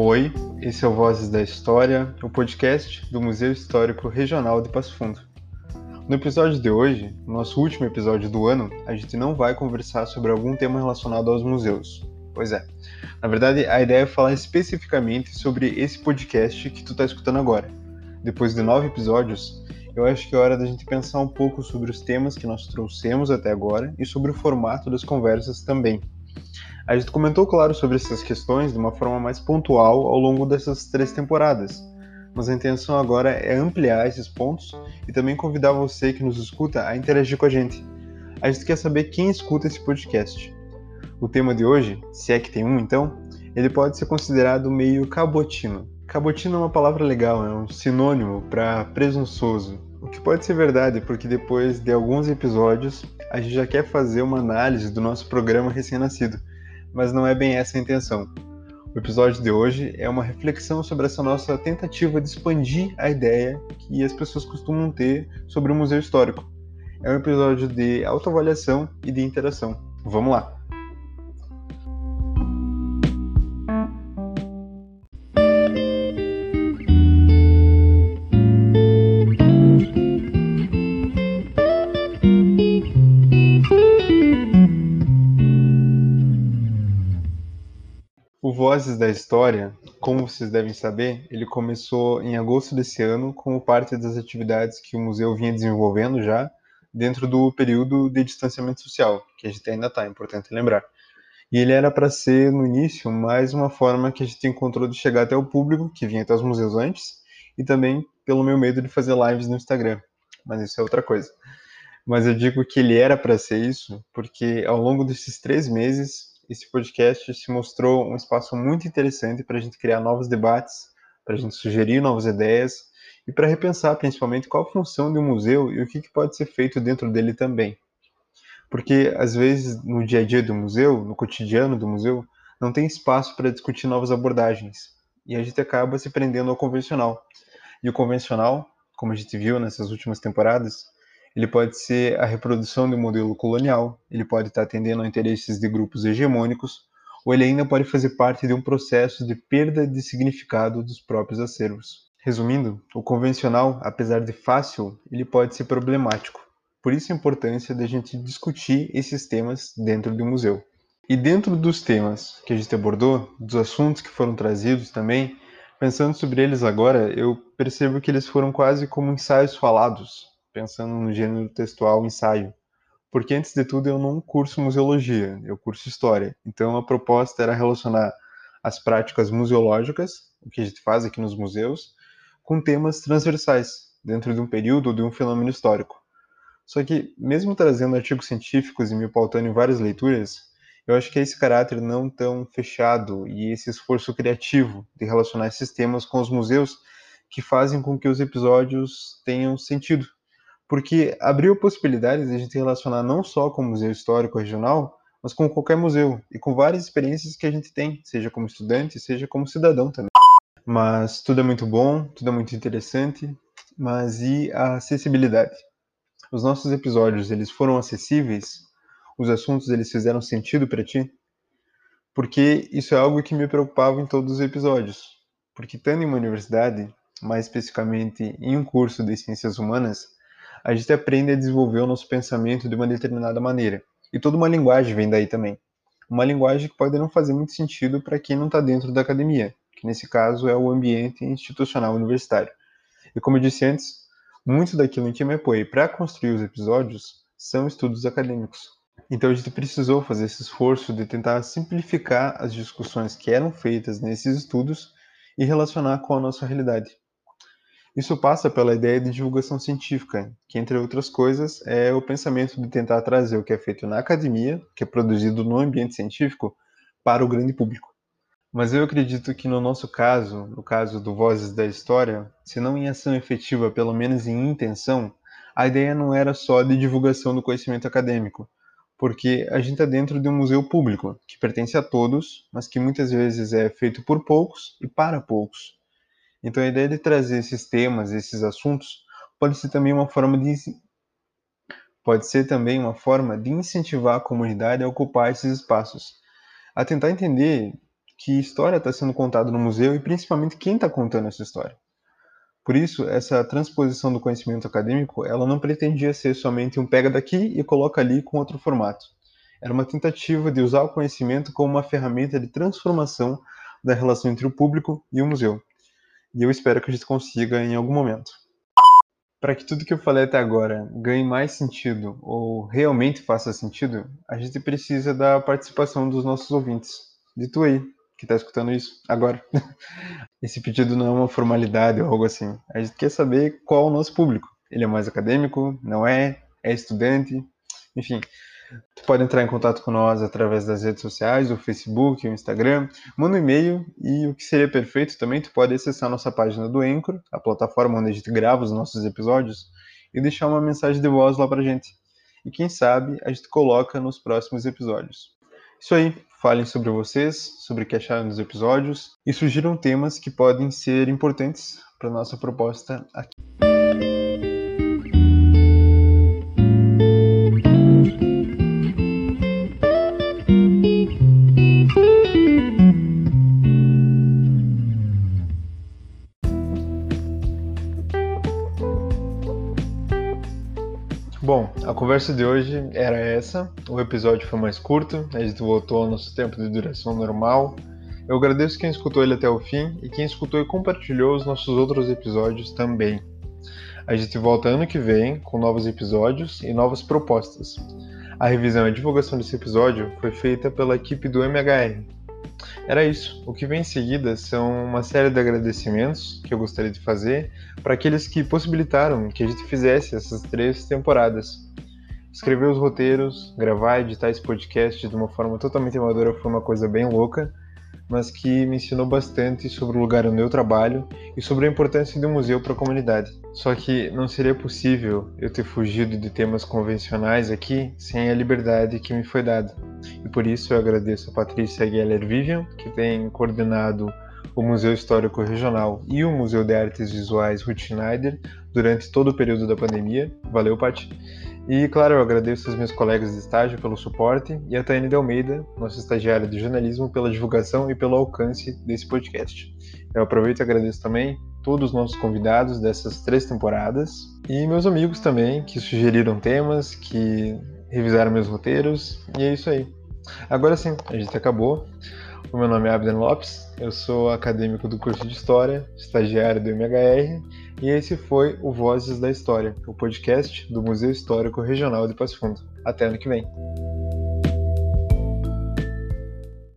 Oi, esse é o Vozes da História, o podcast do Museu Histórico Regional de Passo Fundo. No episódio de hoje, nosso último episódio do ano, a gente não vai conversar sobre algum tema relacionado aos museus. Pois é. Na verdade, a ideia é falar especificamente sobre esse podcast que tu está escutando agora. Depois de nove episódios, eu acho que é hora da gente pensar um pouco sobre os temas que nós trouxemos até agora e sobre o formato das conversas também. A gente comentou, claro, sobre essas questões de uma forma mais pontual ao longo dessas três temporadas, mas a intenção agora é ampliar esses pontos e também convidar você que nos escuta a interagir com a gente. A gente quer saber quem escuta esse podcast. O tema de hoje, se é que tem um então, ele pode ser considerado meio cabotino. Cabotino é uma palavra legal, é um sinônimo para presunçoso, o que pode ser verdade, porque depois de alguns episódios a gente já quer fazer uma análise do nosso programa recém-nascido, mas não é bem essa a intenção. O episódio de hoje é uma reflexão sobre essa nossa tentativa de expandir a ideia que as pessoas costumam ter sobre o museu histórico. É um episódio de autoavaliação e de interação. Vamos lá! O Vozes da História, como vocês devem saber, ele começou em agosto desse ano como parte das atividades que o museu vinha desenvolvendo já dentro do período de distanciamento social, que a gente ainda está, é importante lembrar. E ele era para ser, no início, mais uma forma que a gente encontrou de chegar até o público, que vinha até os museus antes, e também pelo meu medo de fazer lives no Instagram. Mas isso é outra coisa. Mas eu digo que ele era para ser isso, porque ao longo desses três meses esse podcast se mostrou um espaço muito interessante para a gente criar novos debates, para a gente sugerir novas ideias e para repensar principalmente qual a função de um museu e o que, que pode ser feito dentro dele também. Porque às vezes no dia a dia do museu, no cotidiano do museu, não tem espaço para discutir novas abordagens e a gente acaba se prendendo ao convencional. E o convencional, como a gente viu nessas últimas temporadas, ele pode ser a reprodução do modelo colonial, ele pode estar atendendo a interesses de grupos hegemônicos, ou ele ainda pode fazer parte de um processo de perda de significado dos próprios acervos. Resumindo, o convencional, apesar de fácil, ele pode ser problemático. Por isso a importância da gente discutir esses temas dentro do museu. E dentro dos temas que a gente abordou, dos assuntos que foram trazidos também, pensando sobre eles agora, eu percebo que eles foram quase como ensaios falados, pensando no gênero textual ensaio. Porque antes de tudo eu não curso museologia, eu curso história. Então a proposta era relacionar as práticas museológicas, o que a gente faz aqui nos museus, com temas transversais, dentro de um período ou de um fenômeno histórico. Só que, mesmo trazendo artigos científicos e me pautando em várias leituras, eu acho que é esse caráter não tão fechado e esse esforço criativo de relacionar esses temas com os museus que fazem com que os episódios tenham sentido porque abriu possibilidades de a gente relacionar não só com o museu histórico regional, mas com qualquer museu e com várias experiências que a gente tem, seja como estudante, seja como cidadão também. Mas tudo é muito bom, tudo é muito interessante, mas e a acessibilidade? Os nossos episódios, eles foram acessíveis? Os assuntos, eles fizeram sentido para ti? Porque isso é algo que me preocupava em todos os episódios. Porque estando em uma universidade, mais especificamente em um curso de ciências humanas, a gente aprende a desenvolver o nosso pensamento de uma determinada maneira. E toda uma linguagem vem daí também. Uma linguagem que pode não fazer muito sentido para quem não está dentro da academia, que nesse caso é o ambiente institucional universitário. E como eu disse antes, muito daquilo em que me apoiei para construir os episódios são estudos acadêmicos. Então a gente precisou fazer esse esforço de tentar simplificar as discussões que eram feitas nesses estudos e relacionar com a nossa realidade. Isso passa pela ideia de divulgação científica, que, entre outras coisas, é o pensamento de tentar trazer o que é feito na academia, que é produzido no ambiente científico, para o grande público. Mas eu acredito que no nosso caso, no caso do Vozes da História, se não em ação efetiva, pelo menos em intenção, a ideia não era só de divulgação do conhecimento acadêmico, porque a gente está dentro de um museu público, que pertence a todos, mas que muitas vezes é feito por poucos e para poucos. Então a ideia de trazer esses temas, esses assuntos, pode ser também uma forma de pode ser também uma forma de incentivar a comunidade a ocupar esses espaços, a tentar entender que história está sendo contada no museu e principalmente quem está contando essa história. Por isso, essa transposição do conhecimento acadêmico, ela não pretendia ser somente um pega daqui e coloca ali com outro formato. Era uma tentativa de usar o conhecimento como uma ferramenta de transformação da relação entre o público e o museu. E eu espero que a gente consiga em algum momento. Para que tudo que eu falei até agora ganhe mais sentido ou realmente faça sentido, a gente precisa da participação dos nossos ouvintes. De tu aí, que está escutando isso agora. Esse pedido não é uma formalidade ou algo assim. A gente quer saber qual é o nosso público. Ele é mais acadêmico? Não é? É estudante? Enfim, Tu pode entrar em contato com nós através das redes sociais, o Facebook, o Instagram, manda um e-mail e o que seria perfeito também, tu pode acessar nossa página do Anchor, a plataforma onde a gente grava os nossos episódios, e deixar uma mensagem de voz lá pra gente. E quem sabe a gente coloca nos próximos episódios. Isso aí, falem sobre vocês, sobre o que acharam dos episódios e sugiram temas que podem ser importantes para nossa proposta aqui. A conversa de hoje era essa. O episódio foi mais curto, a gente voltou ao nosso tempo de duração normal. Eu agradeço quem escutou ele até o fim e quem escutou e compartilhou os nossos outros episódios também. A gente volta ano que vem com novos episódios e novas propostas. A revisão e a divulgação desse episódio foi feita pela equipe do MHR, era isso. O que vem em seguida são uma série de agradecimentos que eu gostaria de fazer para aqueles que possibilitaram que a gente fizesse essas três temporadas. Escrever os roteiros, gravar e editar esse podcast de uma forma totalmente amadora foi uma coisa bem louca, mas que me ensinou bastante sobre o lugar onde eu trabalho e sobre a importância do museu para a comunidade. Só que não seria possível eu ter fugido de temas convencionais aqui sem a liberdade que me foi dada. E por isso eu agradeço a Patrícia Geller Vivian, que tem coordenado o Museu Histórico Regional e o Museu de Artes Visuais Ruth Schneider durante todo o período da pandemia. Valeu, Paty. E, claro, eu agradeço aos meus colegas de estágio pelo suporte e a Tânia de Almeida, nossa estagiária de jornalismo, pela divulgação e pelo alcance desse podcast. Eu aproveito e agradeço também todos os nossos convidados dessas três temporadas e meus amigos também, que sugeriram temas, que revisaram meus roteiros, e é isso aí. Agora sim, a gente acabou. O meu nome é Abden Lopes, eu sou acadêmico do curso de História, estagiário do MHR, e esse foi o Vozes da História, o podcast do Museu Histórico Regional de Passo Fundo. Até ano que vem.